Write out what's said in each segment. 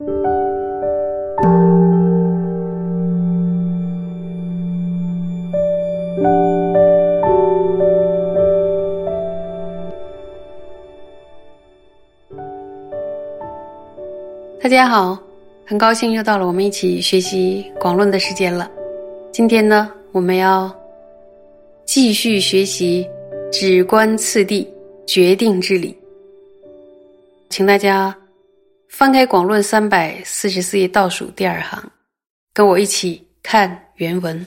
大家好，很高兴又到了我们一起学习广论的时间了。今天呢，我们要继续学习止观次第决定之理，请大家翻开广论三百四十四页倒数第二行，跟我一起看原文。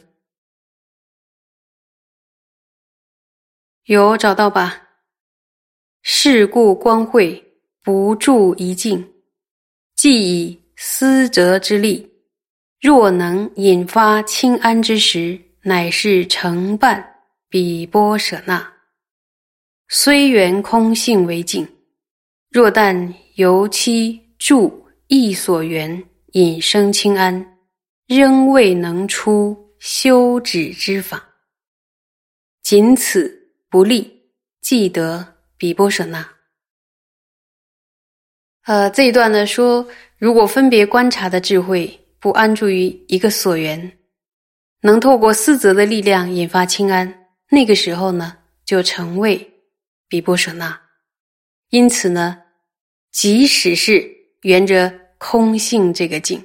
有找到吧？是故光会不住一境。既以思则之力，若能引发清安之时，乃是成办比波舍那。虽缘空性为境，若但由其助意所缘引生清安，仍未能出修止之法。仅此不利，即得比波舍那。呃，这一段呢说，如果分别观察的智慧不安住于一个所缘，能透过思则的力量引发清安，那个时候呢，就成为比波舍那。因此呢，即使是沿着空性这个境，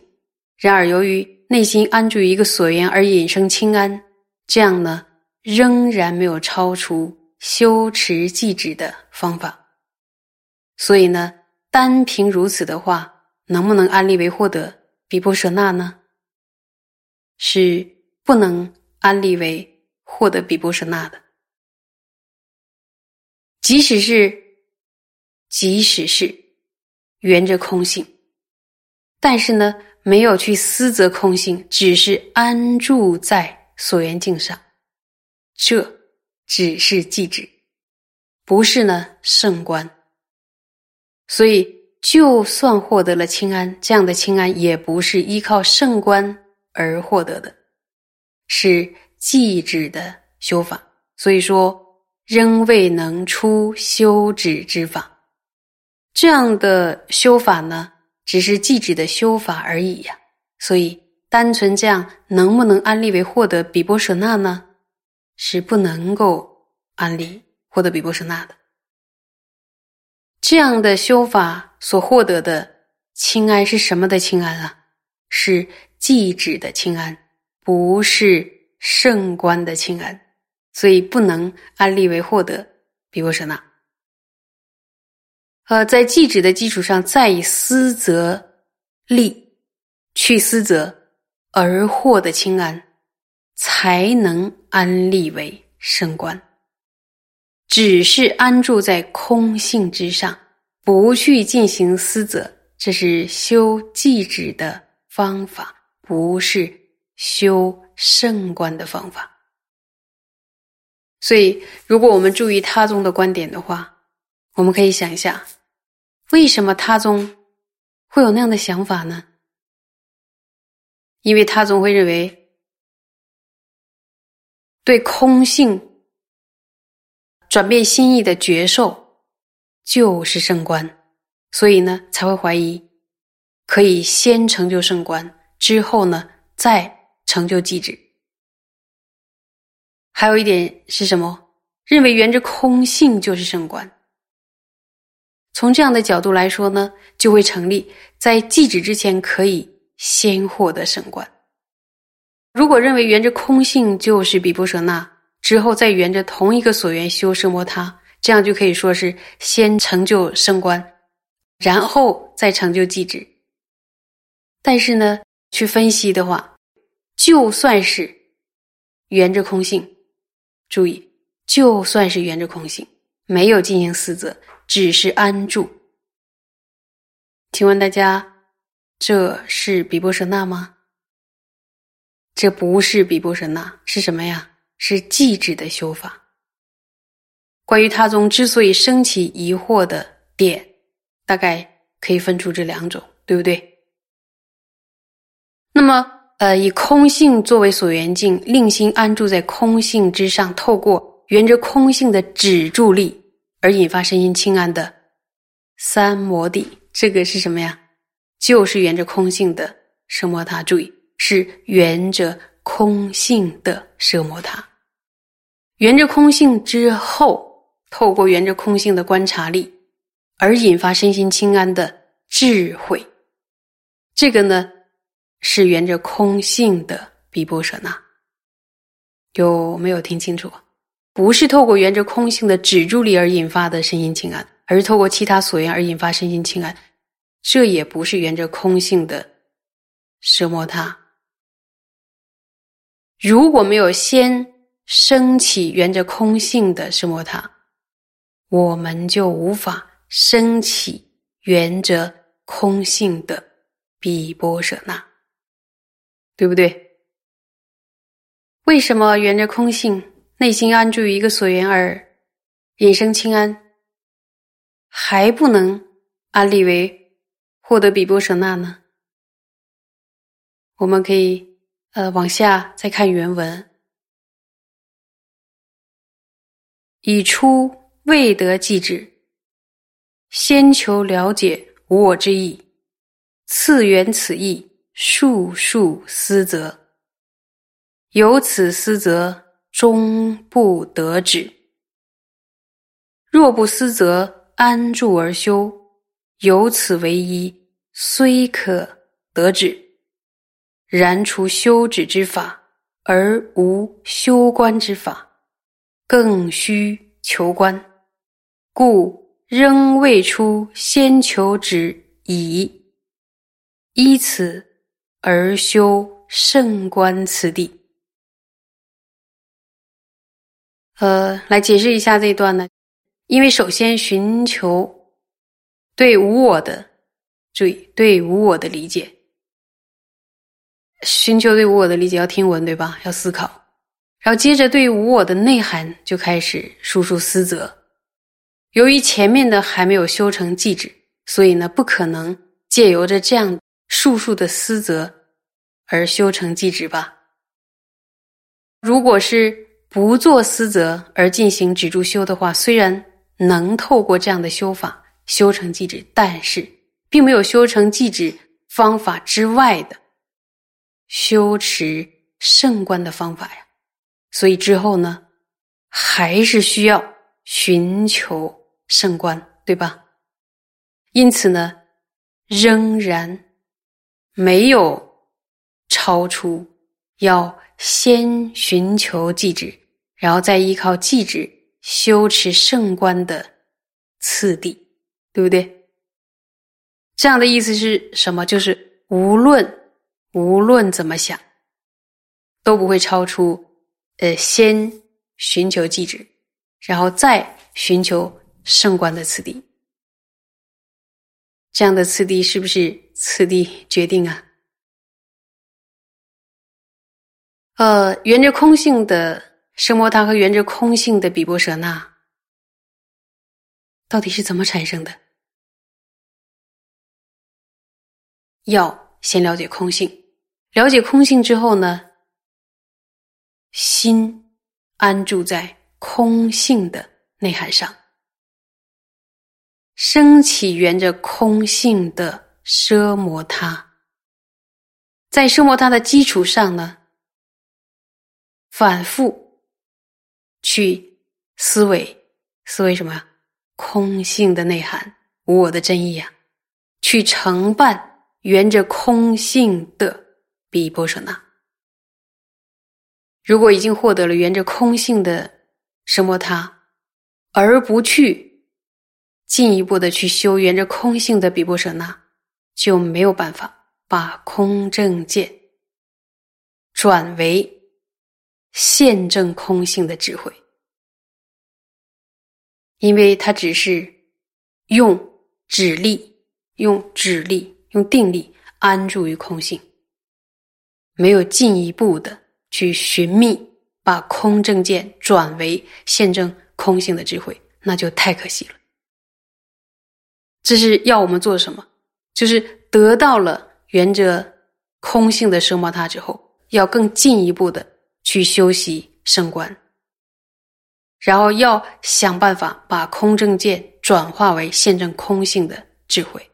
然而由于内心安住一个所缘而引生清安，这样呢，仍然没有超出修持寂止的方法。所以呢。单凭如此的话，能不能安利为获得比波舍那呢？是不能安利为获得比波舍那的。即使是，即使是圆着空性，但是呢，没有去思则空性，只是安住在所缘境上，这只是寂止，不是呢圣观。所以，就算获得了清安，这样的清安也不是依靠圣观而获得的，是寂止的修法。所以说，仍未能出修止之法。这样的修法呢，只是寂止的修法而已呀。所以，单纯这样能不能安利为获得比波舍那呢？是不能够安利获得比波舍那的。这样的修法所获得的清安是什么的清安啊？是寂止的清安，不是圣观的清安，所以不能安立为获得比波舍那。呃，在寂止的基础上，再以思则利去思则而获得清安，才能安立为圣观。只是安住在空性之上，不去进行思则，这是修寂止的方法，不是修圣观的方法。所以，如果我们注意他宗的观点的话，我们可以想一下，为什么他宗会有那样的想法呢？因为他宗会认为，对空性。转变心意的觉受就是圣观，所以呢才会怀疑可以先成就圣观，之后呢再成就寂止。还有一点是什么？认为缘着空性就是圣观。从这样的角度来说呢，就会成立在寂止之前可以先获得圣观。如果认为缘着空性就是比波舍那。之后再沿着同一个所缘修奢摩他，这样就可以说是先成就升观，然后再成就寂止。但是呢，去分析的话，就算是圆着空性，注意，就算是圆着空性，没有进行思则，只是安住。请问大家，这是比波舍那吗？这不是比波舍那，是什么呀？是寂止的修法。关于他宗之所以升起疑惑的点，大概可以分出这两种，对不对？那么，呃，以空性作为所缘境，令心安住在空性之上，透过沿着空性的止住力而引发身心清安的三摩地，这个是什么呀？就是圆着空性的奢摩他。注意，是圆着空性的奢摩他。圆着空性之后，透过圆着空性的观察力，而引发身心清安的智慧。这个呢，是圆着空性的比波舍那。有没有听清楚？不是透过圆着空性的止住力而引发的身心情安，而是透过其他所缘而引发身心情安。这也不是圆着空性的奢摩他。如果没有先升起圆着空性的奢摩他，我们就无法升起圆着空性的比波舍那，对不对？为什么圆着空性？内心安住于一个所缘而引生清安，还不能安立为获得比波舍那呢？我们可以呃往下再看原文，已出未得即止，先求了解无我之意，次缘此意，数数思则，由此思则。终不得止。若不思，则安住而修，由此为一，虽可得止。然除修止之法，而无修观之法，更须求观。故仍未出先求止矣，依此而修圣观此地。呃，来解释一下这一段呢，因为首先寻求对无我的注意，对无我的理解，寻求对无我的理解要听闻对吧？要思考，然后接着对无我的内涵就开始述述思则。由于前面的还没有修成寂止，所以呢，不可能借由着这样述述的思则而修成寂止吧？如果是。不做思则而进行止住修的话，虽然能透过这样的修法修成寂止，但是并没有修成寂止方法之外的修持圣观的方法呀。所以之后呢，还是需要寻求圣观，对吧？因此呢，仍然没有超出要。先寻求寂止，然后再依靠寂止修持圣观的次第，对不对？这样的意思是什么？就是无论无论怎么想，都不会超出呃先寻求寂止，然后再寻求圣观的次第。这样的次第是不是次第决定啊？呃，圆着空性的圣摩他和圆着空性的比波舍那，到底是怎么产生的？要先了解空性，了解空性之后呢，心安住在空性的内涵上，升起圆着空性的奢摩他，在奢摩他的基础上呢。反复去思维，思维什么呀？空性的内涵，无我的真意呀。去承办圆着空性的比波舍那。如果已经获得了圆着空性的什么他，而不去进一步的去修圆着空性的比波舍那，就没有办法把空正见转为。现证空性的智慧，因为他只是用指力、用指力、用定力安住于空性，没有进一步的去寻觅把空正见转为现证空性的智慧，那就太可惜了。这是要我们做什么？就是得到了原着空性的生摩他之后，要更进一步的。去修习升观，然后要想办法把空正见转化为现证空性的智慧。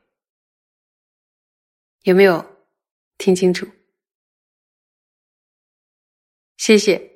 有没有听清楚？谢谢。